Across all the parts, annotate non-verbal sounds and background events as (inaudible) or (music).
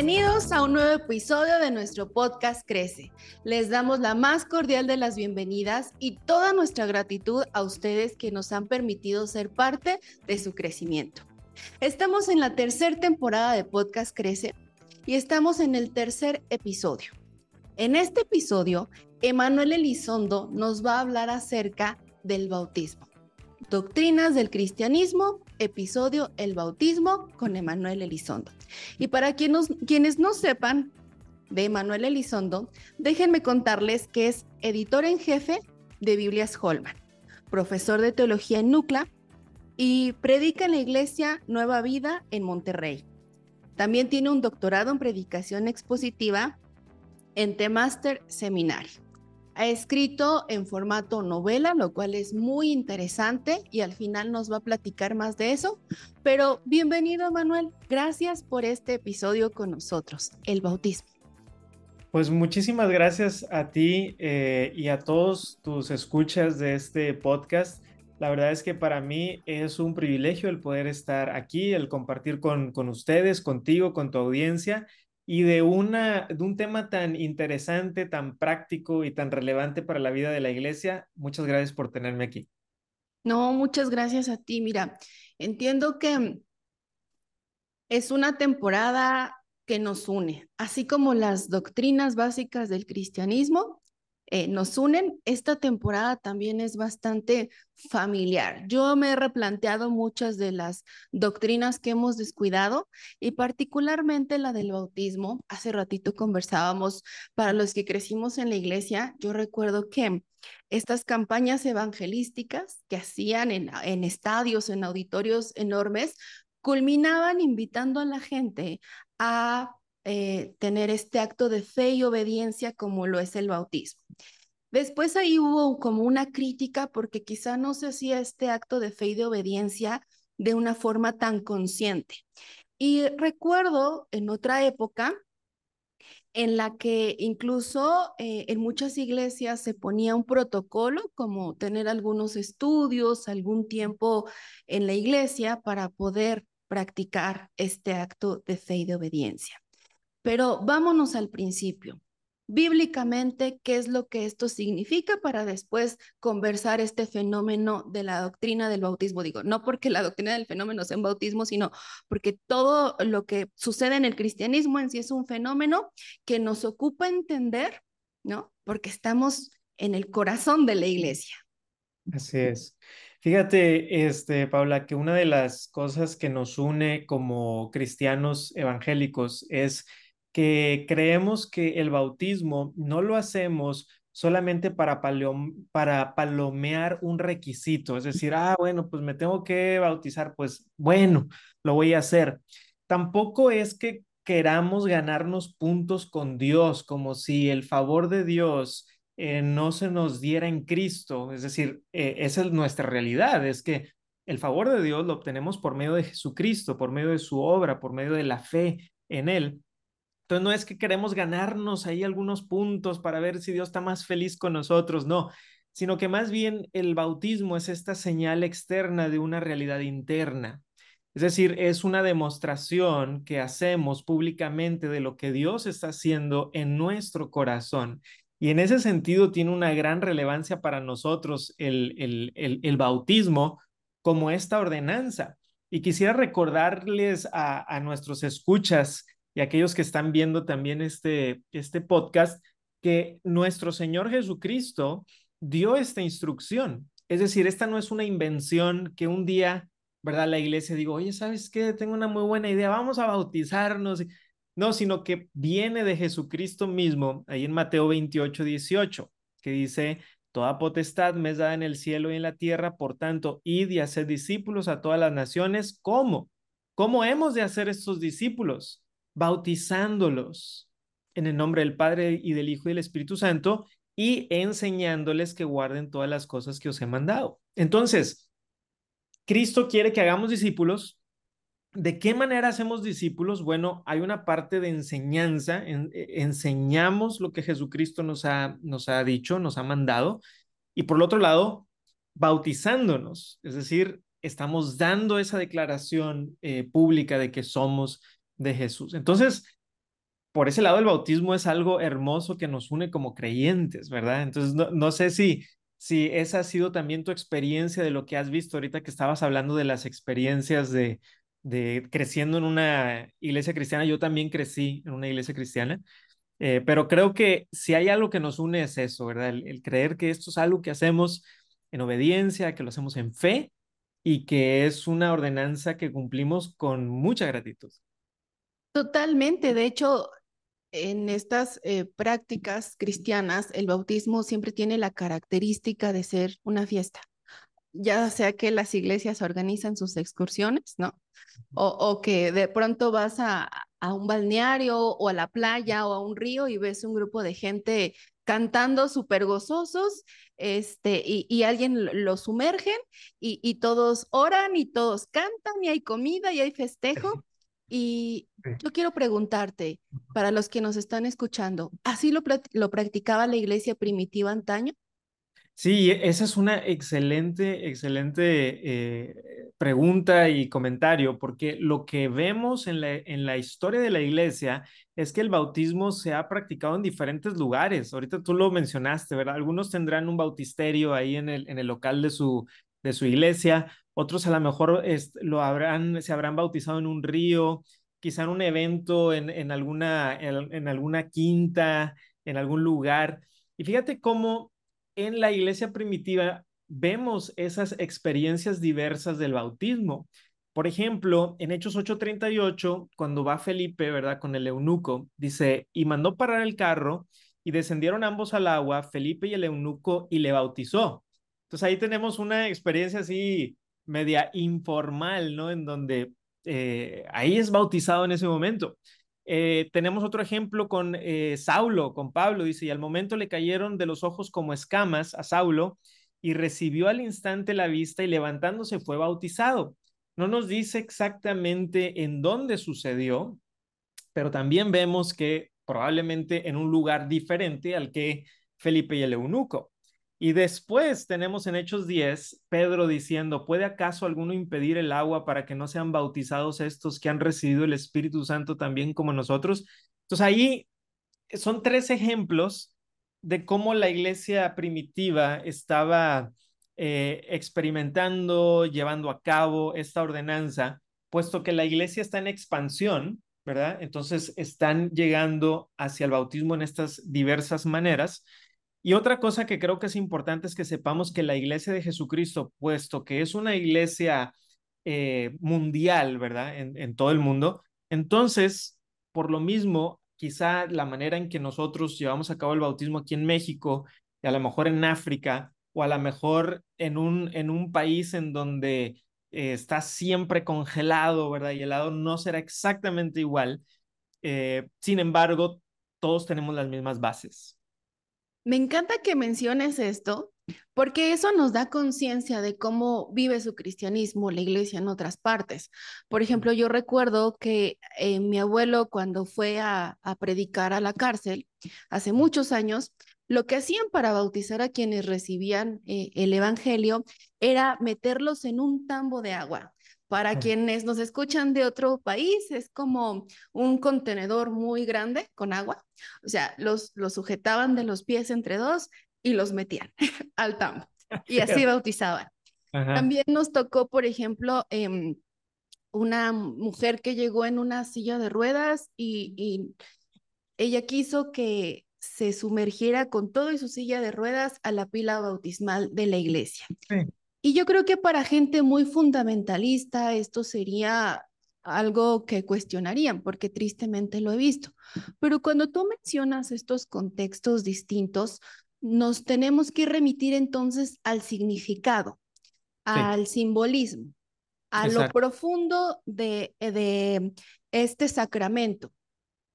Bienvenidos a un nuevo episodio de nuestro podcast Crece. Les damos la más cordial de las bienvenidas y toda nuestra gratitud a ustedes que nos han permitido ser parte de su crecimiento. Estamos en la tercera temporada de Podcast Crece y estamos en el tercer episodio. En este episodio, Emanuel Elizondo nos va a hablar acerca del bautismo. Doctrinas del Cristianismo, episodio El Bautismo con Emanuel Elizondo. Y para quienes, no sepan de Emanuel Elizondo, déjenme contarles que es editor en jefe de Biblias Holman, profesor de teología en NUCLA y predica en la iglesia Nueva Vida en Monterrey. También tiene un doctorado en predicación expositiva en The Master Seminary. Ha escrito en formato novela, lo cual es muy interesante y al final nos va a platicar más de eso. Pero bienvenido, Manuel. Gracias por este episodio con nosotros, el bautismo. Pues muchísimas gracias a ti eh, y a todos tus escuchas de este podcast. La verdad es que para mí es un privilegio el poder estar aquí, el compartir con, con ustedes, contigo, con tu audiencia y de, una, de un tema tan interesante, tan práctico y tan relevante para la vida de la iglesia. Muchas gracias por tenerme aquí. No, muchas gracias a ti. Mira, entiendo que es una temporada que nos une, así como las doctrinas básicas del cristianismo eh, nos unen, esta temporada también es bastante familiar. Yo me he replanteado muchas de las doctrinas que hemos descuidado y particularmente la del bautismo. Hace ratito conversábamos, para los que crecimos en la iglesia, yo recuerdo que estas campañas evangelísticas que hacían en, en estadios, en auditorios enormes, culminaban invitando a la gente a eh, tener este acto de fe y obediencia como lo es el bautismo. Después ahí hubo como una crítica porque quizá no se hacía este acto de fe y de obediencia de una forma tan consciente. Y recuerdo en otra época en la que incluso eh, en muchas iglesias se ponía un protocolo como tener algunos estudios, algún tiempo en la iglesia para poder practicar este acto de fe y de obediencia. Pero vámonos al principio. Bíblicamente, ¿qué es lo que esto significa para después conversar este fenómeno de la doctrina del bautismo? Digo, no porque la doctrina del fenómeno sea un bautismo, sino porque todo lo que sucede en el cristianismo en sí es un fenómeno que nos ocupa entender, ¿no? Porque estamos en el corazón de la iglesia. Así es. Fíjate, este, Paula, que una de las cosas que nos une como cristianos evangélicos es que creemos que el bautismo no lo hacemos solamente para, para palomear un requisito, es decir, ah, bueno, pues me tengo que bautizar, pues bueno, lo voy a hacer. Tampoco es que queramos ganarnos puntos con Dios, como si el favor de Dios eh, no se nos diera en Cristo, es decir, eh, esa es nuestra realidad, es que el favor de Dios lo obtenemos por medio de Jesucristo, por medio de su obra, por medio de la fe en Él. Entonces no es que queremos ganarnos ahí algunos puntos para ver si Dios está más feliz con nosotros, no, sino que más bien el bautismo es esta señal externa de una realidad interna. Es decir, es una demostración que hacemos públicamente de lo que Dios está haciendo en nuestro corazón. Y en ese sentido tiene una gran relevancia para nosotros el, el, el, bautismo como esta ordenanza. Y quisiera recordarles a, a nuestros escuchas y aquellos que están viendo también este, este podcast, que nuestro Señor Jesucristo dio esta instrucción. Es decir, esta no es una invención que un día, ¿verdad? La iglesia digo, oye, ¿sabes qué? Tengo una muy buena idea, vamos a bautizarnos. No, sino que viene de Jesucristo mismo, ahí en Mateo 28, 18, que dice, Toda potestad me es dada en el cielo y en la tierra, por tanto, id y haced discípulos a todas las naciones. ¿Cómo? ¿Cómo hemos de hacer estos discípulos? Bautizándolos en el nombre del Padre y del Hijo y del Espíritu Santo y enseñándoles que guarden todas las cosas que os he mandado. Entonces, Cristo quiere que hagamos discípulos. ¿De qué manera hacemos discípulos? Bueno, hay una parte de enseñanza, e, enseñamos lo que Jesucristo nos ha, nos ha dicho, nos ha mandado, y por el otro lado, bautizándonos, es decir, estamos dando esa declaración eh, pública de que somos de Jesús. Entonces, por ese lado el bautismo es algo hermoso que nos une como creyentes, ¿verdad? Entonces, no, no sé si, si esa ha sido también tu experiencia de lo que has visto ahorita que estabas hablando de las experiencias de, de creciendo en una iglesia cristiana. Yo también crecí en una iglesia cristiana, eh, pero creo que si hay algo que nos une es eso, ¿verdad? El, creer que esto es algo que hacemos en obediencia, que lo hacemos en fe y que es una ordenanza que cumplimos con mucha gratitud. Totalmente. De hecho, en estas eh, prácticas cristianas, el bautismo siempre tiene la característica de ser una fiesta ya sea que las iglesias organizan sus excursiones, ¿no? O, que de pronto vas a, un balneario o a la playa o a un río y ves un grupo de gente cantando súper gozosos, este, y, alguien lo sumergen y, y, todos oran y todos cantan y hay comida y hay festejo. Y yo quiero preguntarte, para los que nos están escuchando, ¿así lo, lo practicaba la iglesia primitiva antaño? Sí, esa es una excelente, excelente eh, pregunta y comentario, porque lo que vemos en la, en la historia de la iglesia es que el bautismo se ha practicado en diferentes lugares. Ahorita tú lo mencionaste, ¿verdad? Algunos tendrán un bautisterio ahí en el, en el local de su, de su iglesia, otros a lo mejor lo habrán, se habrán bautizado en un río, quizá en un evento, en, en alguna, en alguna quinta, en algún lugar. Y fíjate cómo en la iglesia primitiva vemos esas experiencias diversas del bautismo. Por ejemplo, en Hechos 8:38, cuando va Felipe, ¿verdad? Con el eunuco, dice, y mandó parar el carro y descendieron ambos al agua, Felipe y el eunuco, y le bautizó. Entonces ahí tenemos una experiencia así media informal, ¿no? En donde eh, ahí es bautizado en ese momento. Eh, tenemos otro ejemplo con eh, Saulo, con Pablo, dice, y al momento le cayeron de los ojos como escamas a Saulo y recibió al instante la vista y levantándose fue bautizado. No nos dice exactamente en dónde sucedió, pero también vemos que probablemente en un lugar diferente al que Felipe y el eunuco. Y después tenemos en Hechos 10, Pedro diciendo, ¿puede acaso alguno impedir el agua para que no sean bautizados estos que han recibido el Espíritu Santo también como nosotros? Entonces ahí son tres ejemplos de cómo la iglesia primitiva estaba eh, experimentando, llevando a cabo esta ordenanza, puesto que la iglesia está en expansión, ¿verdad? Entonces están llegando hacia el bautismo en estas diversas maneras. Y otra cosa que creo que es importante es que sepamos que la iglesia de Jesucristo, puesto que es una iglesia eh, mundial, ¿verdad? En, todo el mundo, entonces, por lo mismo, quizá la manera en que nosotros llevamos a cabo el bautismo aquí en México, y a lo mejor en África, o a lo mejor en un, en un país en donde eh, está siempre congelado, ¿verdad? Y el helado no será exactamente igual. Eh, sin embargo, todos tenemos las mismas bases. Me encanta que menciones esto, porque eso nos da conciencia de cómo vive su cristianismo la iglesia en otras partes. Por ejemplo, yo recuerdo que eh, mi abuelo cuando fue a, predicar a la cárcel hace muchos años, lo que hacían para bautizar a quienes recibían eh, el Evangelio era meterlos en un tambo de agua. Para quienes nos escuchan de otro país, es como un contenedor muy grande con agua. O sea, los, los sujetaban de los pies entre dos y los metían (laughs) al tambo. Y así bautizaban. También nos tocó, por ejemplo, em, una mujer que llegó en una silla de ruedas y, y ella quiso que se sumergiera con todo y su silla de ruedas a la pila bautismal de la iglesia. Sí. Y yo creo que para gente muy fundamentalista esto sería algo que cuestionarían, porque tristemente lo he visto. Pero cuando tú mencionas estos contextos distintos, nos tenemos que remitir entonces al significado, al simbolismo, a lo profundo de, de este sacramento.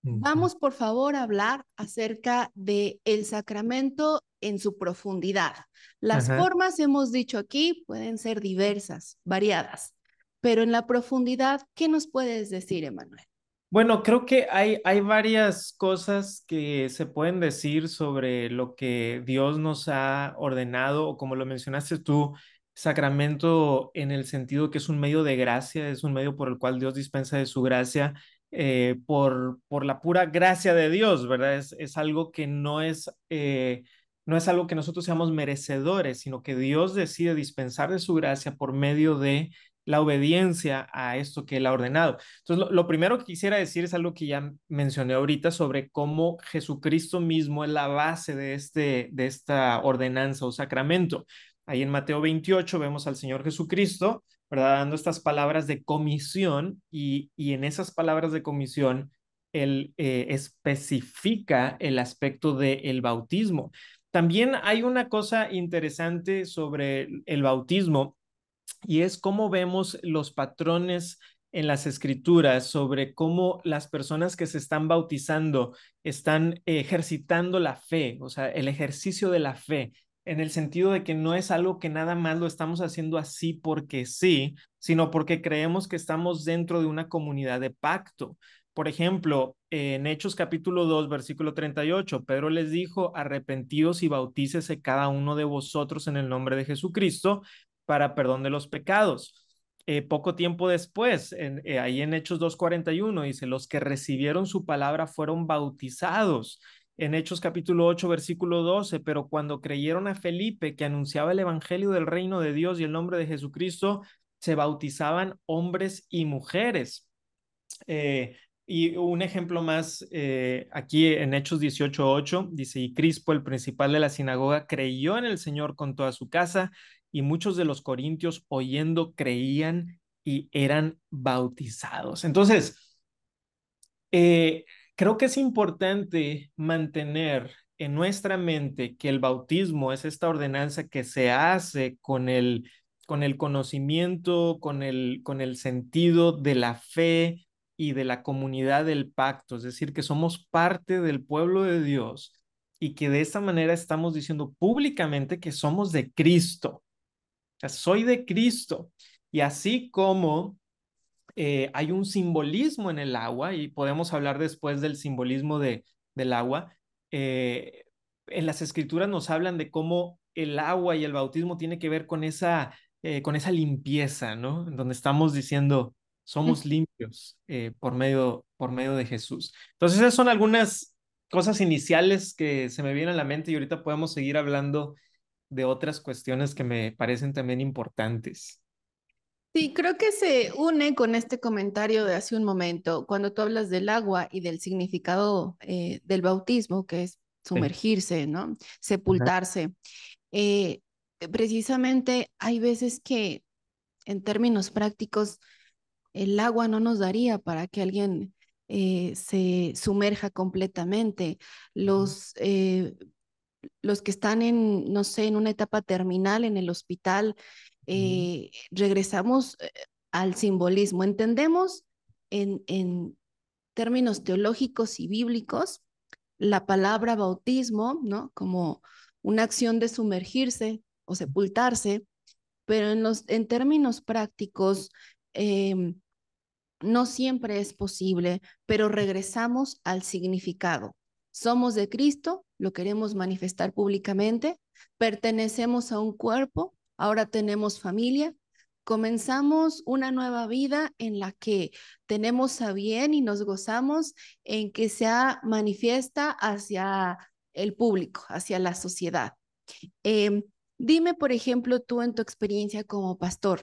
Vamos, por favor, a hablar acerca del el sacramento en su profundidad. Las formas, hemos dicho aquí, pueden ser diversas, variadas, pero en la profundidad, ¿qué nos puedes decir, Emanuel? Bueno, creo que hay, hay varias cosas que se pueden decir sobre lo que Dios nos ha ordenado, o como lo mencionaste tú, sacramento en el sentido que es un medio de gracia, es un medio por el cual Dios dispensa de su gracia eh, por, por la pura gracia de Dios, ¿verdad? Es, es algo que no es, eh, no es algo que nosotros seamos merecedores, sino que Dios decide dispensar de su gracia por medio de la obediencia a esto que Él ha ordenado. Entonces, lo, primero que quisiera decir es algo que ya mencioné ahorita sobre cómo Jesucristo mismo es la base de, este, de esta ordenanza o sacramento. Ahí en Mateo 28 vemos al Señor Jesucristo, ¿verdad? Dando estas palabras de comisión y, y en esas palabras de comisión, Él eh, especifica el aspecto del el bautismo. También hay una cosa interesante sobre el bautismo y es cómo vemos los patrones en las escrituras sobre cómo las personas que se están bautizando están ejercitando la fe, o sea, el ejercicio de la fe, en el sentido de que no es algo que nada más lo estamos haciendo así porque sí, sino porque creemos que estamos dentro de una comunidad de pacto. Por ejemplo, en Hechos capítulo 2, versículo 38, Pedro les dijo, arrepentidos y bautícese cada uno de vosotros en el nombre de Jesucristo para perdón de los pecados. Eh, poco tiempo después, en, eh, ahí en Hechos 2.41, dice, los que recibieron su palabra fueron bautizados. En Hechos capítulo 8, versículo 12, pero cuando creyeron a Felipe que anunciaba el Evangelio del reino de Dios y el nombre de Jesucristo, se bautizaban hombres y mujeres. Eh, y un ejemplo más, eh, aquí en Hechos 18.8, dice, y Crispo, el principal de la sinagoga, creyó en el Señor con toda su casa, y muchos de los corintios oyendo creían y eran bautizados. Entonces, eh, creo que es importante mantener en nuestra mente que el bautismo es esta ordenanza que se hace con el, con el conocimiento, con el, con el sentido de la fe y de la comunidad del pacto, es decir, que somos parte del pueblo de Dios y que de esta manera estamos diciendo públicamente que somos de Cristo soy de Cristo. Y así como eh, hay un simbolismo en el agua, y podemos hablar después del simbolismo de, del agua, eh, en las escrituras nos hablan de cómo el agua y el bautismo tiene que ver con esa, eh, con esa limpieza, ¿no? Donde estamos diciendo, somos limpios por, medio, por medio de Jesús. Entonces, esas son algunas cosas iniciales que se me vienen a la mente y ahorita podemos seguir hablando de otras cuestiones que me parecen también importantes. Sí, creo que se une con este comentario de hace un momento, cuando tú hablas del agua y del significado eh, del bautismo, que es sumergirse, ¿no? Sepultarse. Eh, precisamente hay veces que en términos prácticos el agua no nos daría para que alguien eh, se sumerja completamente. Los los que están en, no sé, en una etapa terminal en el hospital, eh, regresamos eh, al simbolismo. Entendemos en, en términos teológicos y bíblicos la palabra bautismo, ¿no? Como una acción de sumergirse o sepultarse, pero en, los, en términos prácticos, em, no siempre es posible, pero regresamos al significado. Somos de Cristo, lo queremos manifestar públicamente, pertenecemos a un cuerpo, ahora tenemos familia, comenzamos una nueva vida en la que tenemos a bien y nos gozamos en que sea manifiesta hacia el público, hacia la sociedad. Em, dime, por ejemplo, tú en tu experiencia como pastor,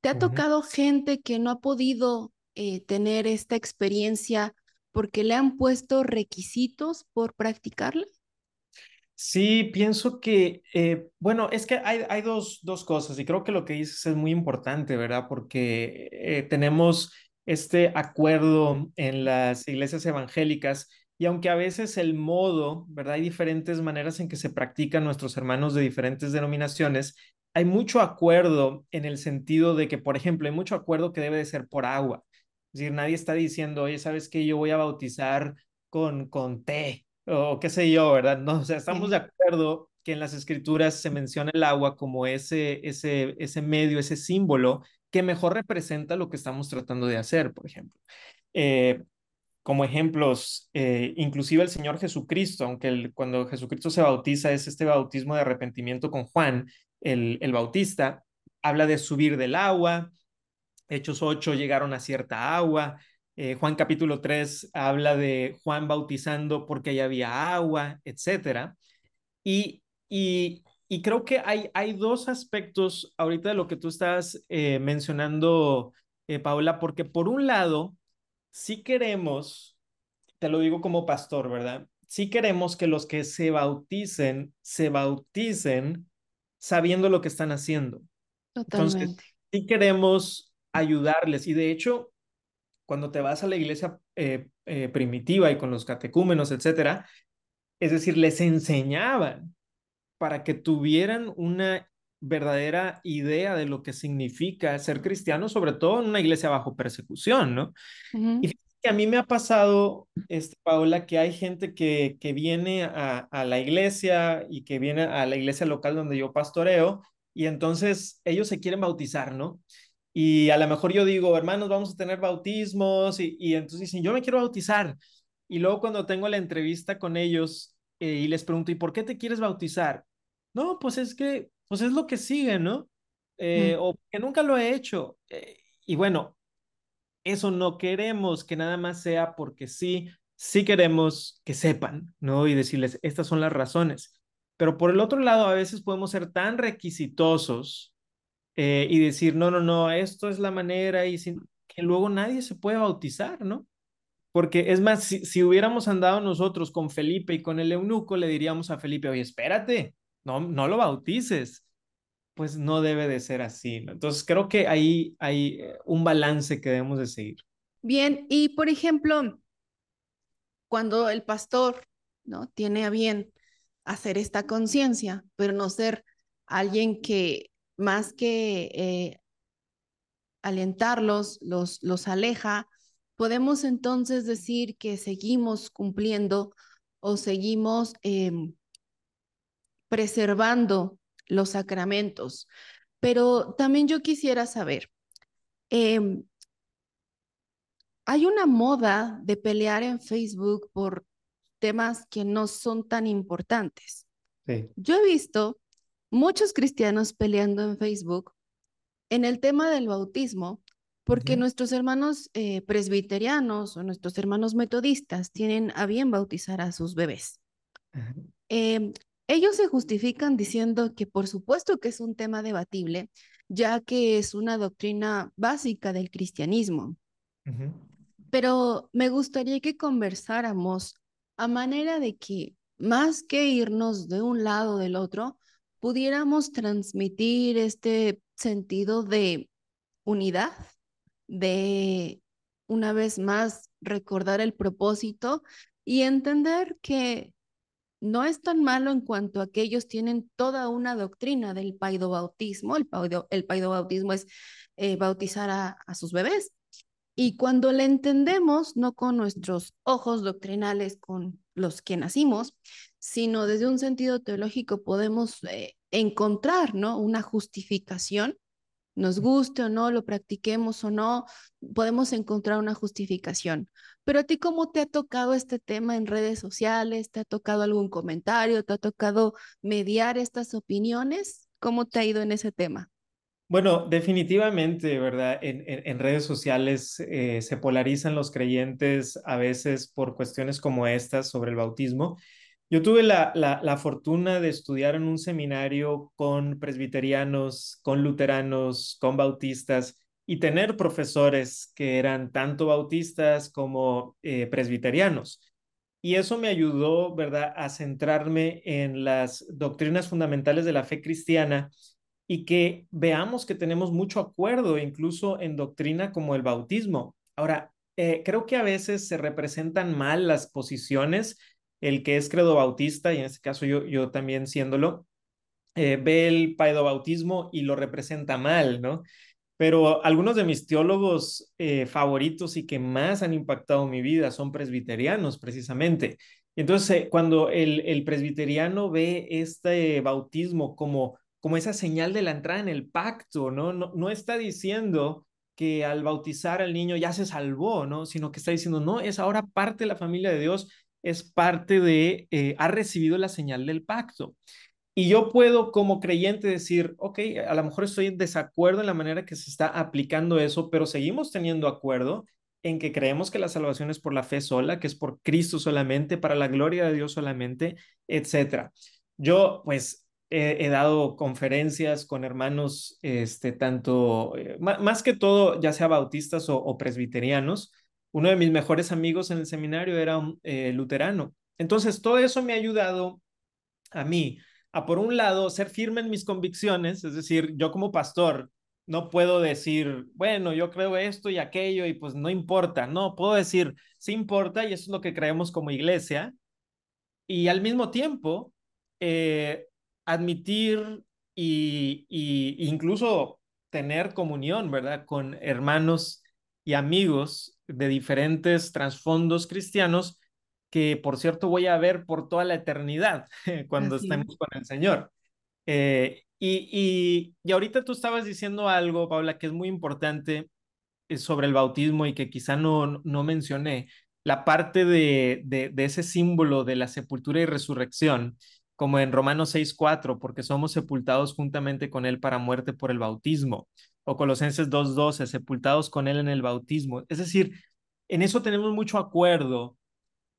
¿te ha tocado gente que no ha podido eh, tener esta experiencia porque le han puesto requisitos por practicarla? Sí, pienso que, eh, bueno, es que hay, hay dos, dos, cosas y creo que lo que dices es muy importante, ¿verdad? Porque eh, tenemos este acuerdo en las iglesias evangélicas y aunque a veces el modo, ¿verdad? Hay diferentes maneras en que se practican nuestros hermanos de diferentes denominaciones, hay mucho acuerdo en el sentido de que, por ejemplo, hay mucho acuerdo que debe de ser por agua. Es decir, nadie está diciendo, oye, ¿sabes qué? Yo voy a bautizar con, con té o qué sé yo, ¿verdad? No, o sea, estamos de acuerdo que en las escrituras se menciona el agua como ese, ese, ese medio, ese símbolo que mejor representa lo que estamos tratando de hacer, por ejemplo. Eh, como ejemplos, eh, inclusive el Señor Jesucristo, aunque el, cuando Jesucristo se bautiza es este bautismo de arrepentimiento con Juan, el, el Bautista, habla de subir del agua, Hechos 8 llegaron a cierta agua, Eh, Juan capítulo 3 habla de Juan bautizando porque ya había agua. Y, y, y, creo que hay, hay dos aspectos ahorita de lo que tú estás eh, mencionando, eh, Paula, porque por un lado, si queremos, te lo digo como pastor, ¿verdad? Si queremos que los que se bauticen, se bauticen sabiendo lo que están haciendo. Totalmente. Entonces, si queremos ayudarles y de hecho, cuando te vas a la iglesia eh, eh, primitiva y con los catecúmenos, etcétera, es decir, les enseñaban para que tuvieran una verdadera idea de lo que significa ser cristiano, sobre todo en una iglesia bajo persecución, ¿no? Y que a mí me ha pasado, este, Paola, que hay gente que, que viene a, a, la iglesia y que viene a la iglesia local donde yo pastoreo y entonces ellos se quieren bautizar, ¿no? Y a lo mejor yo digo, hermanos, vamos a tener bautismos y, y entonces dicen, yo me quiero bautizar. Y luego cuando tengo la entrevista con ellos eh, y les pregunto, ¿y por qué te quieres bautizar? No, pues es que, pues es lo que sigue, ¿no? Eh, O que nunca lo he hecho. Eh, y bueno, eso no queremos que nada más sea porque sí, sí queremos que sepan, ¿no? Y decirles, estas son las razones. Pero por el otro lado, a veces podemos ser tan requisitosos eh, y decir, no, no, no, esto es la manera y sin, que luego nadie se puede bautizar, ¿no? Porque es más, si, si, hubiéramos andado nosotros con Felipe y con el eunuco, le diríamos a Felipe, oye, espérate, no, no lo bautices pues no debe de ser así. ¿no? Entonces creo que ahí hay eh, un balance que debemos de seguir. Bien, y por ejemplo, cuando el pastor ¿no? tiene a bien hacer esta conciencia, pero no ser alguien que más que eh, alentarlos, los, los aleja, podemos entonces decir que seguimos cumpliendo o seguimos eh, preservando los sacramentos. Pero también yo quisiera saber, em, hay una moda de pelear en Facebook por temas que no son tan importantes. Yo he visto muchos cristianos peleando en Facebook en el tema del bautismo, porque nuestros hermanos eh, presbiterianos o nuestros hermanos metodistas tienen a bien bautizar a sus bebés. Ellos se justifican diciendo que por supuesto que es un tema debatible, ya que es una doctrina básica del cristianismo. Pero me gustaría que conversáramos a manera de que, más que irnos de un lado o del otro, pudiéramos transmitir este sentido de unidad, de una vez más recordar el propósito y entender que no es tan malo en cuanto a que tienen toda una doctrina del paidobautismo. El, paido, el paidobautismo es eh, bautizar a, a, sus bebés. Y cuando le entendemos, no con nuestros ojos doctrinales con los que nacimos, sino desde un sentido teológico podemos eh, encontrar ¿no? una justificación nos guste o no, lo practiquemos o no, podemos encontrar una justificación. Pero a ti, ¿cómo te ha tocado este tema en redes sociales? ¿Te ha tocado algún comentario? ¿Te ha tocado mediar estas opiniones? ¿Cómo te ha ido en ese tema? Bueno, definitivamente, ¿verdad? En, en, redes sociales eh, se polarizan los creyentes a veces por cuestiones como estas sobre el bautismo yo tuve la, la, fortuna de estudiar en un seminario con presbiterianos, con luteranos, con bautistas y tener profesores que eran tanto bautistas como eh, presbiterianos. Y eso me ayudó, ¿verdad?, a centrarme en las doctrinas fundamentales de la fe cristiana y que veamos que tenemos mucho acuerdo incluso en doctrina como el bautismo. Ahora, eh, creo que a veces se representan mal las posiciones el que es credo bautista, y en este caso yo, yo también siéndolo, eh, ve el paedobautismo y lo representa mal, ¿no? Pero algunos de mis teólogos eh, favoritos y que más han impactado mi vida son presbiterianos, precisamente. Entonces, eh, cuando el, el, presbiteriano ve este bautismo como, como esa señal de la entrada en el pacto, ¿no? No, no está diciendo que al bautizar al niño ya se salvó, ¿no? Sino que está diciendo, no, es ahora parte de la familia de Dios es parte de, eh, ha recibido la señal del pacto. Y yo puedo como creyente decir, ok, a lo mejor estoy en desacuerdo en la manera que se está aplicando eso, pero seguimos teniendo acuerdo en que creemos que la salvación es por la fe sola, que es por Cristo solamente, para la gloria de Dios solamente, etcétera. Yo, pues, he, dado conferencias con hermanos, este, tanto, eh, más, que todo, ya sea bautistas o, presbiterianos. Uno de mis mejores amigos en el seminario era un eh, luterano. Entonces, todo eso me ha ayudado a mí a, por un lado, ser firme en mis convicciones, es decir, yo como pastor no puedo decir, bueno, yo creo esto y aquello y pues no importa, no, puedo decir, sí importa y eso es lo que creemos como iglesia. Y al mismo tiempo, eh, admitir y, incluso tener comunión, ¿verdad? Con hermanos y amigos de diferentes trasfondos cristianos que, por cierto, voy a ver por toda la eternidad (laughs) cuando estemos con el Señor. Eh, y, y, ahorita tú estabas diciendo algo, Paula, que es muy importante eh, sobre el bautismo y que quizá no, no mencioné, la parte de, de, de ese símbolo de la sepultura y resurrección como en Romanos 6:4, porque somos sepultados juntamente con Él para muerte por el bautismo, o Colosenses 2:12, sepultados con Él en el bautismo. Es decir, en eso tenemos mucho acuerdo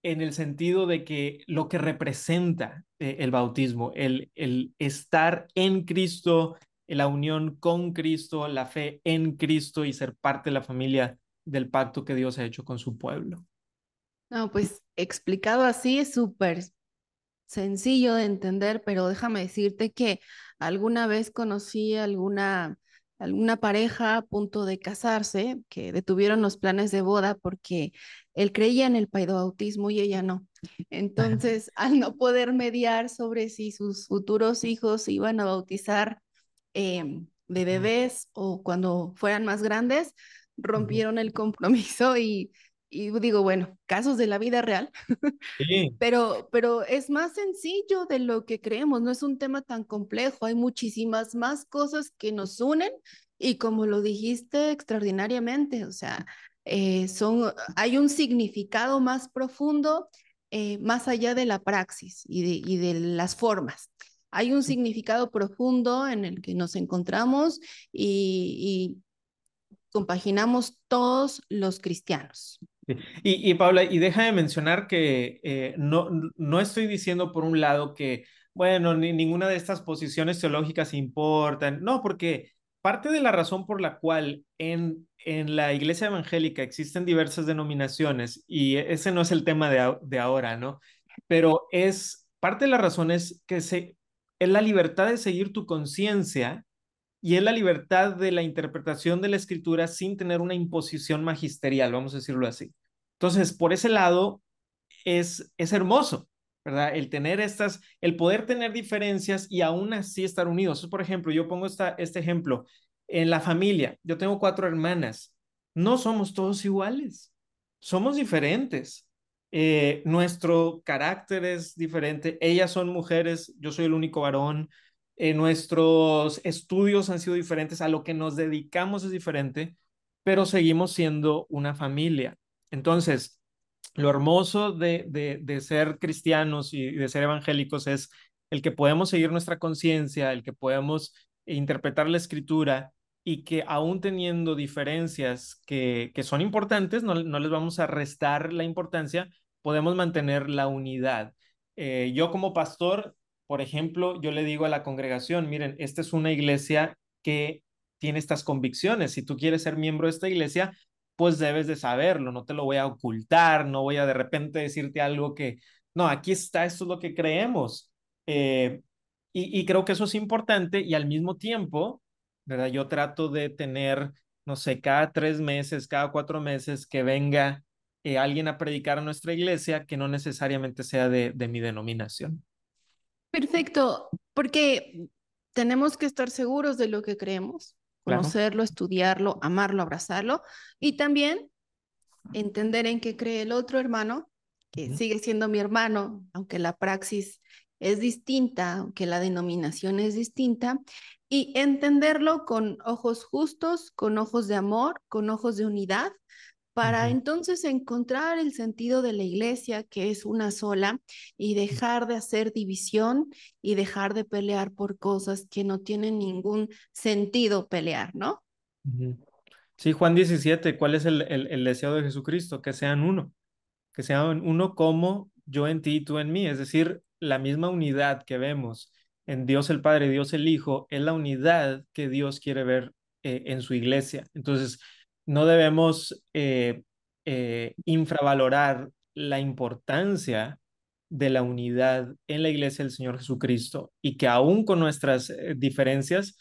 en el sentido de que lo que representa eh, el bautismo, el, el estar en Cristo, la unión con Cristo, la fe en Cristo y ser parte de la familia del pacto que Dios ha hecho con su pueblo. No, pues explicado así es súper sencillo de entender, pero déjame decirte que alguna vez conocí alguna, alguna pareja a punto de casarse que detuvieron los planes de boda porque él creía en el paidobautismo y ella no. Entonces, (laughs) al no poder mediar sobre si sus futuros hijos iban a bautizar em, de bebés o cuando fueran más grandes, rompieron el compromiso y y digo, bueno, casos de la vida real, (laughs) sí. pero, pero es más sencillo de lo que creemos, no es un tema tan complejo, hay muchísimas más cosas que nos unen y como lo dijiste extraordinariamente, o sea, eh, son, hay un significado más profundo eh, más allá de la praxis y de, y de las formas. Hay un significado profundo en el que nos encontramos y, y compaginamos todos los cristianos. Y, y Paula, y deja de mencionar que eh, no, no estoy diciendo por un lado que, bueno, ni, ninguna de estas posiciones teológicas importan, no, porque parte de la razón por la cual en, en la iglesia evangélica existen diversas denominaciones, y ese no es el tema de, de ahora, ¿no? Pero es, parte de la razón es que se, es la libertad de seguir tu conciencia y es la libertad de la interpretación de la escritura sin tener una imposición magisterial, vamos a decirlo así. Entonces, por ese lado, es, es hermoso, ¿verdad? El tener estas, el poder tener diferencias y aún así estar unidos. Por ejemplo, yo pongo esta, este ejemplo, en la familia, yo tengo cuatro hermanas, no somos todos iguales, somos diferentes. Eh, nuestro carácter es diferente, ellas son mujeres, yo soy el único varón, eh, nuestros estudios han sido diferentes, a lo que nos dedicamos es diferente, pero seguimos siendo una familia. Entonces, lo hermoso de, de, ser cristianos y de ser evangélicos es el que podemos seguir nuestra conciencia, el que podemos interpretar la escritura y que aún teniendo diferencias que, que son importantes, no, no, les vamos a restar la importancia, podemos mantener la unidad. Eh, yo como pastor por ejemplo, yo le digo a la congregación, miren, esta es una iglesia que tiene estas convicciones. Si tú quieres ser miembro de esta iglesia, pues debes de saberlo, no te lo voy a ocultar, no voy a de repente decirte algo que, no, aquí está, esto es lo que creemos. Eh, y, creo que eso es importante y al mismo tiempo, ¿verdad? Yo trato de tener, no sé, cada tres meses, cada cuatro meses que venga eh, alguien a predicar a nuestra iglesia que no necesariamente sea de mi denominación. Perfecto, porque tenemos que estar seguros de lo que creemos, conocerlo, estudiarlo, amarlo, abrazarlo y también entender en qué cree el otro hermano, que sigue siendo mi hermano, aunque la praxis es distinta, aunque la denominación es distinta, y entenderlo con ojos justos, con ojos de amor, con ojos de unidad, para entonces encontrar el sentido de la iglesia, que es una sola, y dejar de hacer división y dejar de pelear por cosas que no tienen ningún sentido pelear, ¿no? Sí, Juan 17, ¿cuál es el, el, el deseo de Jesucristo? Que sean uno, que sean uno como yo en ti y tú en mí, es decir, la misma unidad que vemos en Dios el Padre, Dios el Hijo, es la unidad que Dios quiere ver eh, en su iglesia. Entonces, no debemos eh, eh, infravalorar la importancia de la unidad en la iglesia del Señor Jesucristo y que aún con nuestras eh, diferencias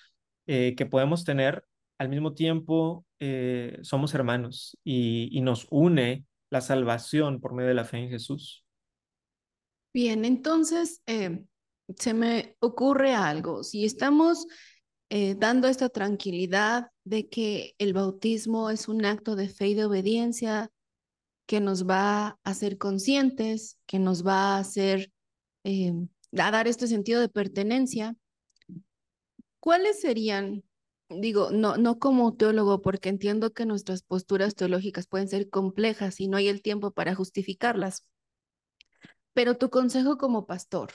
que podemos tener, al mismo tiempo somos hermanos y, y nos une la salvación por medio de la fe en Jesús. Bien, entonces se me ocurre algo. Si estamos dando esta tranquilidad de que el bautismo es un acto de fe y de obediencia que nos va a hacer conscientes, que nos va a hacer, eh, a dar este sentido de pertenencia, ¿cuáles serían, digo, no, no como teólogo, porque entiendo que nuestras posturas teológicas pueden ser complejas y no hay el tiempo para justificarlas, pero tu consejo como pastor,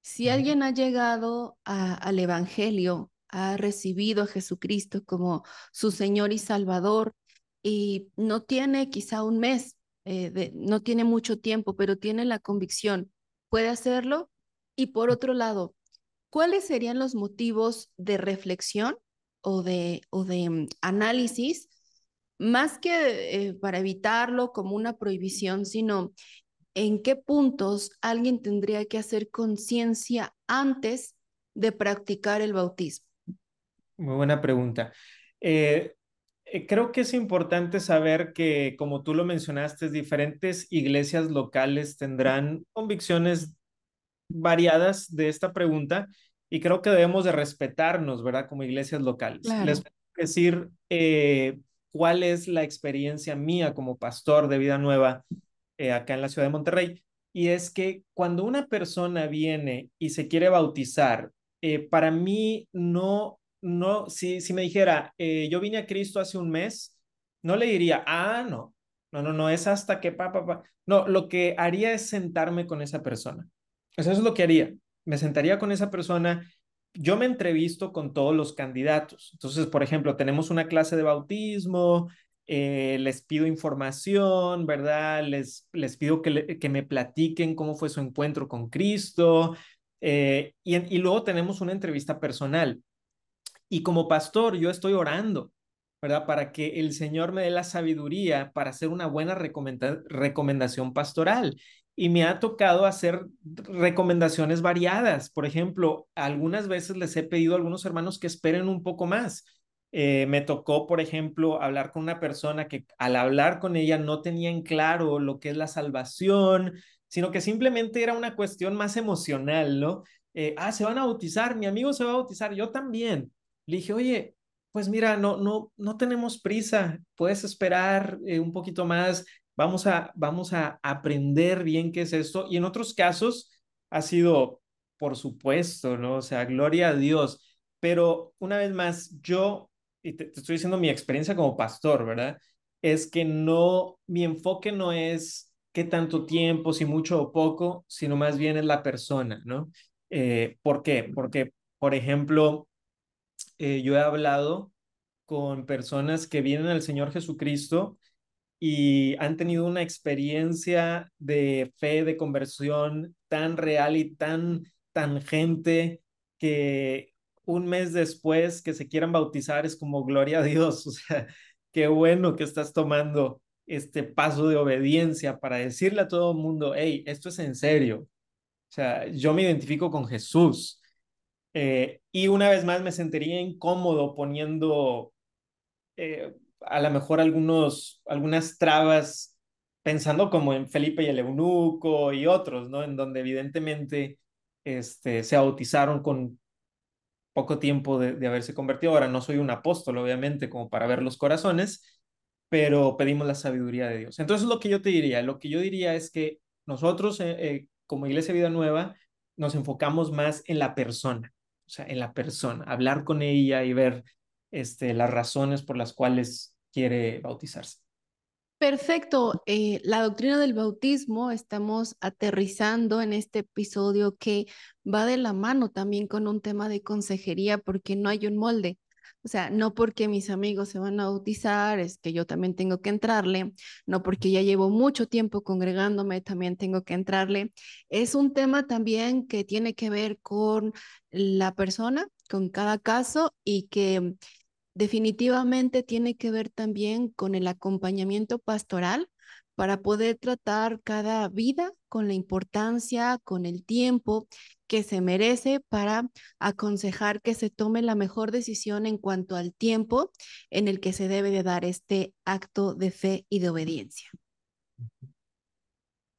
si alguien ha llegado a, al Evangelio, ha recibido a Jesucristo como su Señor y Salvador y no tiene quizá un mes, eh, no tiene mucho tiempo, pero tiene la convicción, puede hacerlo. Y por otro lado, ¿cuáles serían los motivos de reflexión o de, o de um, análisis, más que eh, para evitarlo como una prohibición, sino en qué puntos alguien tendría que hacer conciencia antes de practicar el bautismo? Muy buena pregunta. Eh, eh, creo que es importante saber que, como tú lo mencionaste, diferentes iglesias locales tendrán convicciones variadas de esta pregunta y creo que debemos de respetarnos, ¿verdad? Como iglesias locales. Claro. Les voy a decir eh, cuál es la experiencia mía como pastor de vida nueva eh, acá en la ciudad de Monterrey. Y es que cuando una persona viene y se quiere bautizar, eh, para mí no, no, si, si me dijera, eh, yo vine a Cristo hace un mes, no le diría, ah, no, no, no, no, es hasta que papá, pa. No, lo que haría es sentarme con esa persona. Eso es lo que haría. Me sentaría con esa persona. Yo me entrevisto con todos los candidatos. Entonces, por ejemplo, tenemos una clase de bautismo, eh, les pido información, ¿verdad? Les, les pido que, le, que me platiquen cómo fue su encuentro con Cristo. Eh, y luego tenemos una entrevista personal. Y como pastor, yo estoy orando, ¿verdad? Para que el Señor me dé la sabiduría para hacer una buena recomenda recomendación pastoral. Y me ha tocado hacer recomendaciones variadas. Por ejemplo, algunas veces les he pedido a algunos hermanos que esperen un poco más. Eh, me tocó, por ejemplo, hablar con una persona que al hablar con ella no tenía en claro lo que es la salvación, sino que simplemente era una cuestión más emocional, ¿no? Eh, ah, se van a bautizar, mi amigo se va a bautizar, yo también. Le dije, oye, pues mira, no, no, no tenemos prisa, puedes esperar eh, un poquito más, vamos a, vamos a aprender bien qué es esto. Y en otros casos ha sido, por supuesto, ¿no? O sea, gloria a Dios. Pero una vez más, yo, y te, te estoy diciendo mi experiencia como pastor, ¿verdad? Es que no, mi enfoque no es qué tanto tiempo, si mucho o poco, sino más bien es la persona, ¿no? Eh, ¿Por qué? Porque, por ejemplo, eh, yo he hablado con personas que vienen al Señor Jesucristo y han tenido una experiencia de fe, de conversión tan real y tan tangente que un mes después que se quieran bautizar es como gloria a Dios, (laughs) o sea, qué bueno que estás tomando este paso de obediencia para decirle a todo el mundo, hey, esto es en serio. O sea, yo me identifico con Jesús. Eh, y una vez más me sentiría incómodo poniendo eh, a lo mejor algunos, algunas trabas, pensando como en Felipe y el eunuco y otros, ¿no? En donde evidentemente este, se bautizaron con poco tiempo de, haberse convertido. Ahora no soy un apóstol, obviamente, como para ver los corazones, pero pedimos la sabiduría de Dios. Entonces, lo que yo te diría, lo que yo diría es que nosotros, eh, como Iglesia Vida Nueva, nos enfocamos más en la persona, o sea, en la persona, hablar con ella y ver este, las razones por las cuales quiere bautizarse. Perfecto. Eh, la doctrina del bautismo estamos aterrizando en este episodio que va de la mano también con un tema de consejería porque no hay un molde. O sea, no porque mis amigos se van a bautizar, es que yo también tengo que entrarle, no porque ya llevo mucho tiempo congregándome, también tengo que entrarle. Es un tema también que tiene que ver con la persona, con cada caso y que definitivamente tiene que ver también con el acompañamiento pastoral para poder tratar cada vida con la importancia, con el tiempo que se merece para aconsejar que se tome la mejor decisión en cuanto al tiempo en el que se debe de dar este acto de fe y de obediencia.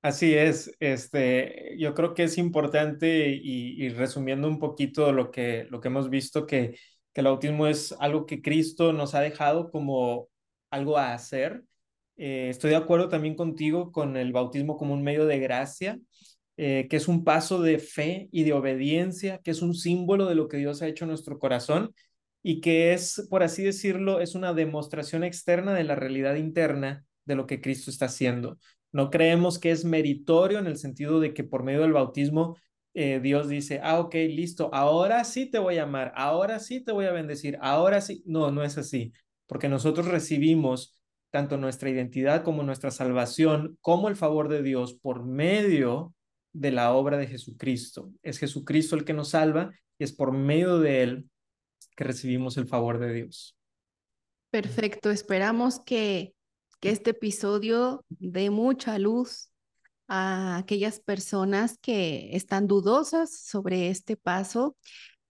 Así es, este, yo creo que es importante y, resumiendo un poquito lo que, lo que hemos visto, que, que el bautismo es algo que Cristo nos ha dejado como algo a hacer eh, estoy de acuerdo también contigo con el bautismo como un medio de gracia, eh, que es un paso de fe y de obediencia, que es un símbolo de lo que Dios ha hecho en nuestro corazón y que es, por así decirlo, es una demostración externa de la realidad interna de lo que Cristo está haciendo. No creemos que es meritorio en el sentido de que por medio del bautismo eh, Dios dice, ah, ok, listo, ahora sí te voy a amar, ahora sí te voy a bendecir, ahora sí. No, no es así, porque nosotros recibimos tanto nuestra identidad como nuestra salvación, como el favor de Dios por medio de la obra de Jesucristo. Es Jesucristo el que nos salva y es por medio de él que recibimos el favor de Dios. Perfecto, esperamos que, que este episodio dé mucha luz a aquellas personas que están dudosas sobre este paso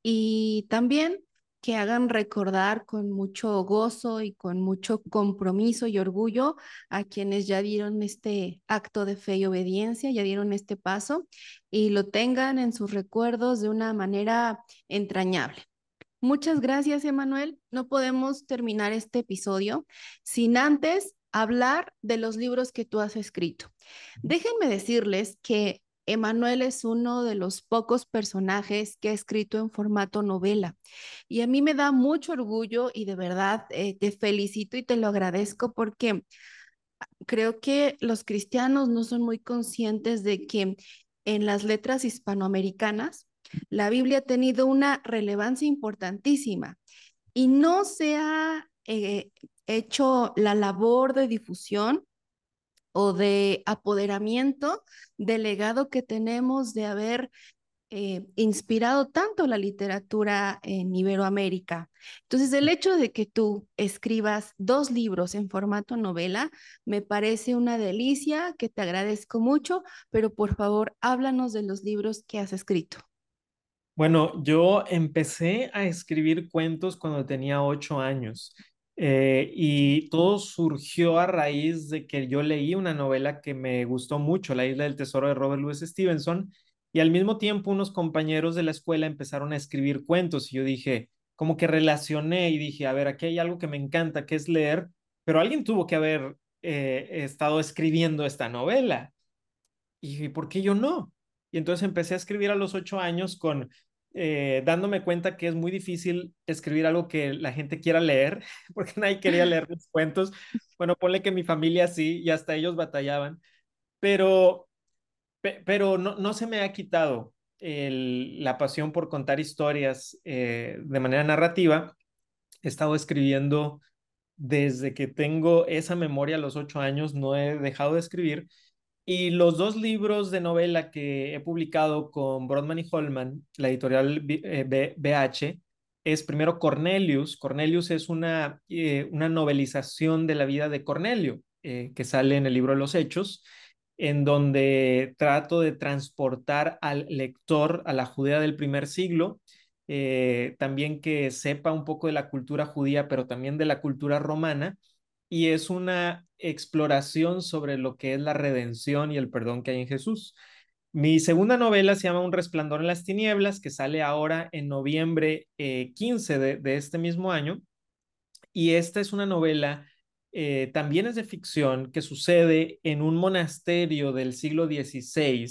y también que hagan recordar con mucho gozo y con mucho compromiso y orgullo a quienes ya dieron este acto de fe y obediencia, ya dieron este paso y lo tengan en sus recuerdos de una manera entrañable. Muchas gracias, Emanuel. No podemos terminar este episodio sin antes hablar de los libros que tú has escrito. Déjenme decirles que Emanuel es uno de los pocos personajes que ha escrito en formato novela. Y a mí me da mucho orgullo y de verdad eh, te felicito y te lo agradezco porque creo que los cristianos no son muy conscientes de que en las letras hispanoamericanas la Biblia ha tenido una relevancia importantísima y no se ha eh, hecho la labor de difusión o de apoderamiento del legado que tenemos de haber eh, inspirado tanto la literatura en Iberoamérica. Entonces, el hecho de que tú escribas dos libros en formato novela me parece una delicia, que te agradezco mucho, pero por favor, háblanos de los libros que has escrito. Bueno, yo empecé a escribir cuentos cuando tenía ocho años. Eh, y todo surgió a raíz de que yo leí una novela que me gustó mucho, La isla del tesoro de Robert Louis Stevenson, y al mismo tiempo unos compañeros de la escuela empezaron a escribir cuentos y yo dije, como que relacioné y dije, a ver, aquí hay algo que me encanta, que es leer, pero alguien tuvo que haber eh, estado escribiendo esta novela. Y ¿por qué yo no? Y entonces empecé a escribir a los ocho años con eh, dándome cuenta que es muy difícil escribir algo que la gente quiera leer, (laughs) porque nadie quería (laughs) leer mis cuentos. Bueno, ponle que mi familia sí, y hasta ellos batallaban, pero, pero no, no se me ha quitado el, la pasión por contar historias eh, de manera narrativa. He estado escribiendo desde que tengo esa memoria a los ocho años, no he dejado de escribir y los dos libros de novela que he publicado con Brodman y Holman, la editorial BH, eh, es primero Cornelius. Cornelius es una, eh, una novelización de la vida de Cornelio, eh, que sale en el libro de los Hechos, en donde trato de transportar al lector a la Judea del primer siglo, también que sepa un poco de la cultura judía, pero también de la cultura romana, y es una exploración sobre lo que es la redención y el perdón que hay en Jesús. Mi segunda novela se llama Un resplandor en las tinieblas, que sale ahora en noviembre 15 eh, de, este mismo año. Y esta es una novela, eh, también es de ficción, que sucede en un monasterio del siglo XVI,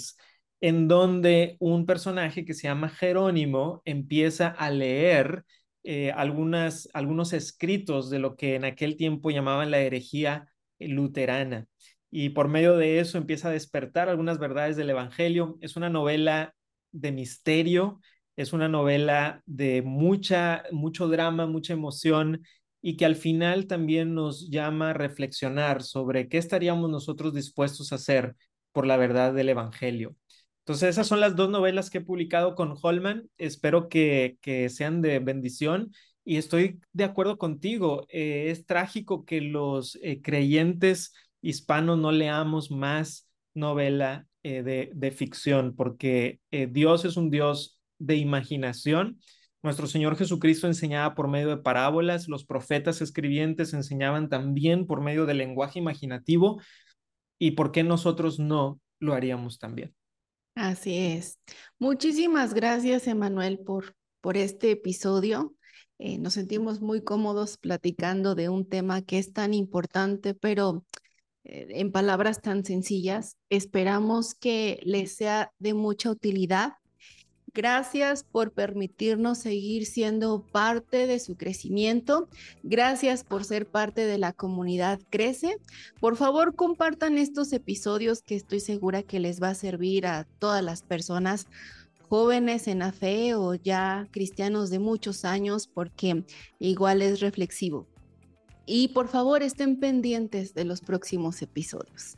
en donde un personaje que se llama Jerónimo empieza a leer eh, algunas, algunos escritos de lo que en aquel tiempo llamaban la herejía luterana. Y por medio de eso empieza a despertar algunas verdades del Evangelio. Es una novela de misterio, Es una novela de mucha, mucho drama, mucha emoción y que al final también nos llama a reflexionar sobre qué estaríamos nosotros dispuestos a hacer por la verdad del Evangelio. Entonces, esas son las dos novelas que he publicado con Holman. Espero que, sean de bendición y estoy de acuerdo contigo. Eh, es trágico que los eh, creyentes hispanos no leamos más novela eh, de, de, ficción, porque Dios es un Dios de imaginación. Nuestro Señor Jesucristo enseñaba por medio de parábolas, los profetas escribientes enseñaban también por medio del lenguaje imaginativo, y por qué nosotros no lo haríamos también. Así es. Muchísimas gracias, Emanuel, por, por este episodio. Eh, nos sentimos muy cómodos platicando de un tema que es tan importante, pero eh, en palabras tan sencillas. Esperamos que les sea de mucha utilidad Gracias por permitirnos seguir siendo parte de su crecimiento. Gracias por ser parte de la comunidad Crece. Por favor, compartan estos episodios que estoy segura que les va a servir a todas las personas jóvenes en la fe o ya cristianos de muchos años porque igual es reflexivo. Y por favor estén pendientes de los próximos episodios.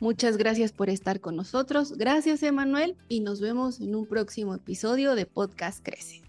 Muchas gracias por estar con nosotros. Gracias, Emanuel, y nos vemos en un próximo episodio de Podcast Crece.